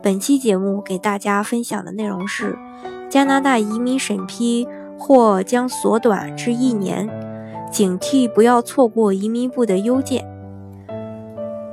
本期节目给大家分享的内容是：加拿大移民审批或将缩短至一年，警惕不要错过移民部的邮件。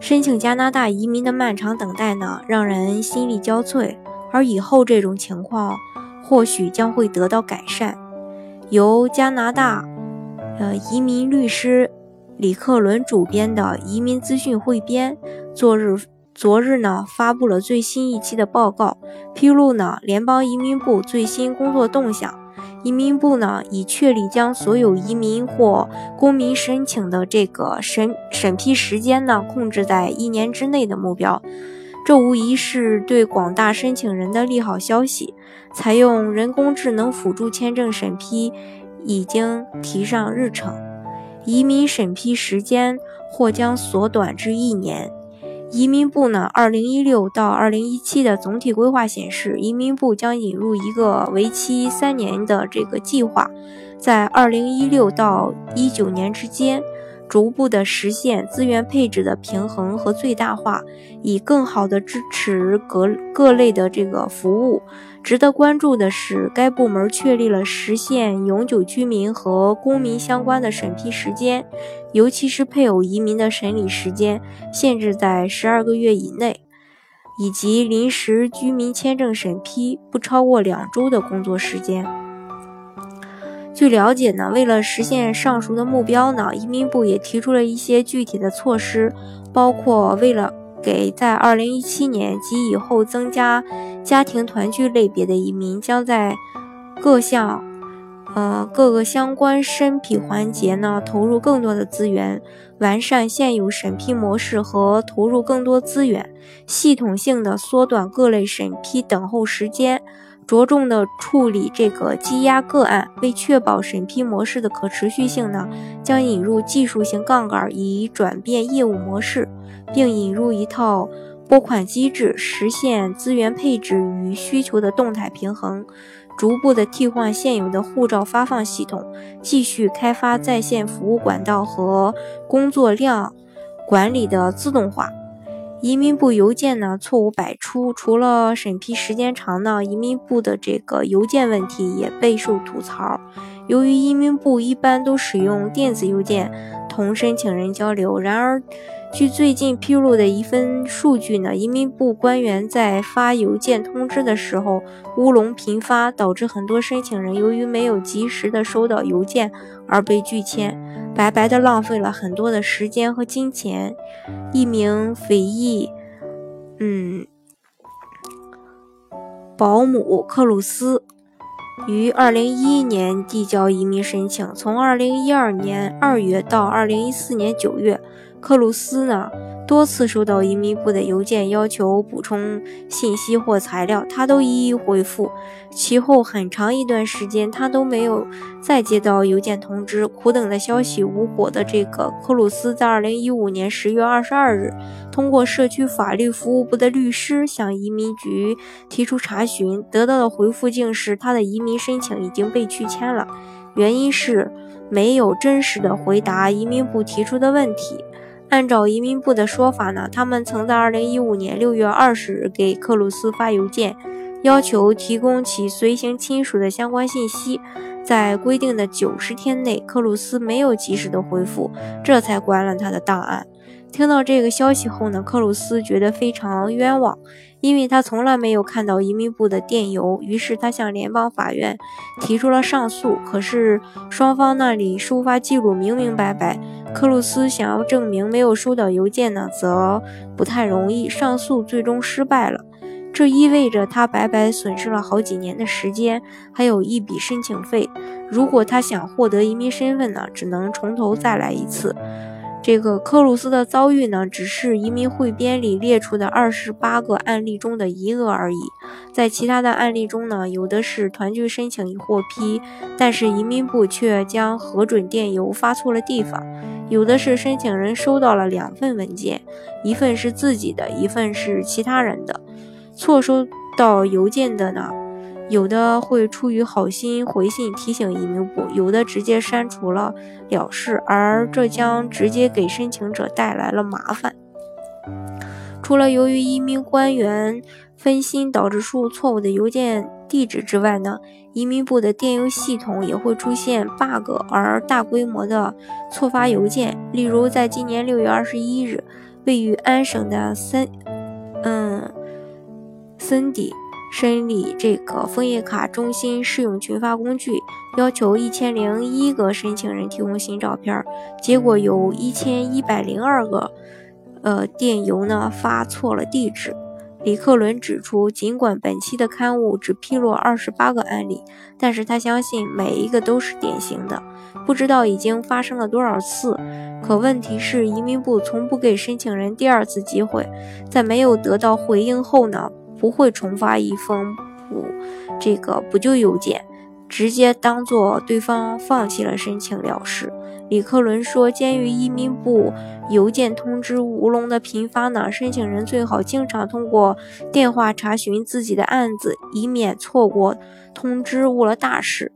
申请加拿大移民的漫长等待呢，让人心力交瘁，而以后这种情况或许将会得到改善。由加拿大呃移民律师李克伦主编的移民资讯汇编，昨日。昨日呢，发布了最新一期的报告，披露呢联邦移民部最新工作动向。移民部呢已确立将所有移民或公民申请的这个审审批时间呢控制在一年之内的目标。这无疑是对广大申请人的利好消息。采用人工智能辅助签证审批已经提上日程，移民审批时间或将缩短至一年。移民部呢，二零一六到二零一七的总体规划显示，移民部将引入一个为期三年的这个计划，在二零一六到一九年之间。逐步的实现资源配置的平衡和最大化，以更好的支持各各类的这个服务。值得关注的是，该部门确立了实现永久居民和公民相关的审批时间，尤其是配偶移民的审理时间限制在十二个月以内，以及临时居民签证审批不超过两周的工作时间。据了解呢，为了实现上述的目标呢，移民部也提出了一些具体的措施，包括为了给在2017年及以后增加家庭团聚类别的移民，将在各项呃各个相关审批环节呢投入更多的资源，完善现有审批模式和投入更多资源，系统性的缩短各类审批等候时间。着重的处理这个积压个案，为确保审批模式的可持续性呢，将引入技术性杠杆以转变业务模式，并引入一套拨款机制，实现资源配置与需求的动态平衡。逐步的替换现有的护照发放系统，继续开发在线服务管道和工作量管理的自动化。移民部邮件呢错误百出，除了审批时间长呢，移民部的这个邮件问题也备受吐槽。由于移民部一般都使用电子邮件同申请人交流，然而。据最近披露的一份数据呢，移民部官员在发邮件通知的时候乌龙频发，导致很多申请人由于没有及时的收到邮件而被拒签，白白的浪费了很多的时间和金钱。一名非裔，嗯，保姆克鲁斯于二零一一年递交移民申请，从二零一二年二月到二零一四年九月。克鲁斯呢，多次收到移民部的邮件，要求补充信息或材料，他都一一回复。其后很长一段时间，他都没有再接到邮件通知。苦等的消息无果的这个克鲁斯，在二零一五年十月二十二日，通过社区法律服务部的律师向移民局提出查询，得到的回复竟是他的移民申请已经被拒签了，原因是没有真实的回答移民部提出的问题。按照移民部的说法呢，他们曾在2015年6月20日给克鲁斯发邮件，要求提供其随行亲属的相关信息。在规定的九十天内，克鲁斯没有及时的回复，这才关了他的档案。听到这个消息后呢，克鲁斯觉得非常冤枉，因为他从来没有看到移民部的电邮。于是他向联邦法院提出了上诉，可是双方那里收发记录明明白白。克鲁斯想要证明没有收到邮件呢，则不太容易。上诉最终失败了，这意味着他白白损失了好几年的时间，还有一笔申请费。如果他想获得移民身份呢，只能从头再来一次。这个克鲁斯的遭遇呢，只是移民汇编里列出的二十八个案例中的一个而已。在其他的案例中呢，有的是团聚申请已获批，但是移民部却将核准电邮发错了地方；有的是申请人收到了两份文件，一份是自己的，一份是其他人的。错收到邮件的呢？有的会出于好心回信提醒移民部，有的直接删除了了事，而这将直接给申请者带来了麻烦。除了由于移民官员分心导致输入错误的邮件地址之外呢，移民部的电邮系统也会出现 bug 而大规模的错发邮件。例如，在今年六月二十一日，位于安省的森，嗯，森迪。审理这个枫叶卡中心试用群发工具，要求一千零一个申请人提供新照片，结果有一千一百零二个，呃，电邮呢发错了地址。李克伦指出，尽管本期的刊物只披露二十八个案例，但是他相信每一个都是典型的。不知道已经发生了多少次，可问题是移民部从不给申请人第二次机会，在没有得到回应后呢？不会重发一封补这个补救邮件，直接当做对方放弃了申请了事。李克伦说，鉴于移民部邮件通知乌龙的频发呢，申请人最好经常通过电话查询自己的案子，以免错过通知误了大事。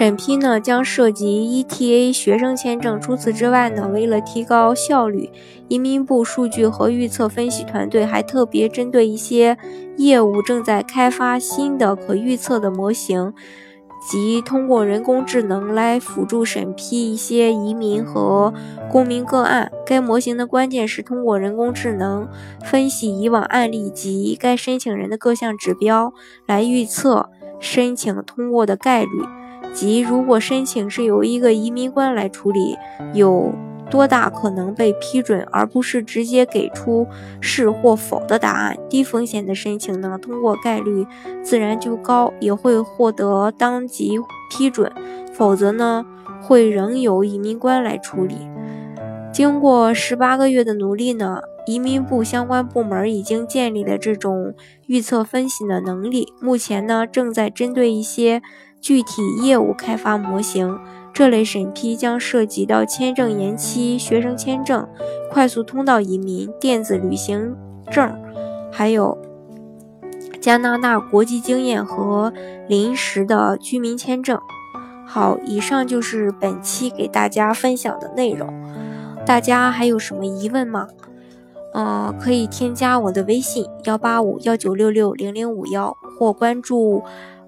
审批呢将涉及 ETA 学生签证。除此之外呢，为了提高效率，移民部数据和预测分析团队还特别针对一些业务正在开发新的可预测的模型，及通过人工智能来辅助审批一些移民和公民个案。该模型的关键是通过人工智能分析以往案例及该申请人的各项指标，来预测申请通过的概率。即如果申请是由一个移民官来处理，有多大可能被批准，而不是直接给出是或否的答案。低风险的申请呢，通过概率自然就高，也会获得当即批准；否则呢，会仍由移民官来处理。经过十八个月的努力呢，移民部相关部门已经建立了这种预测分析的能力。目前呢，正在针对一些。具体业务开发模型，这类审批将涉及到签证延期、学生签证、快速通道移民、电子旅行证，还有加拿大国际经验和临时的居民签证。好，以上就是本期给大家分享的内容。大家还有什么疑问吗？呃，可以添加我的微信幺八五幺九六六零零五幺，或关注。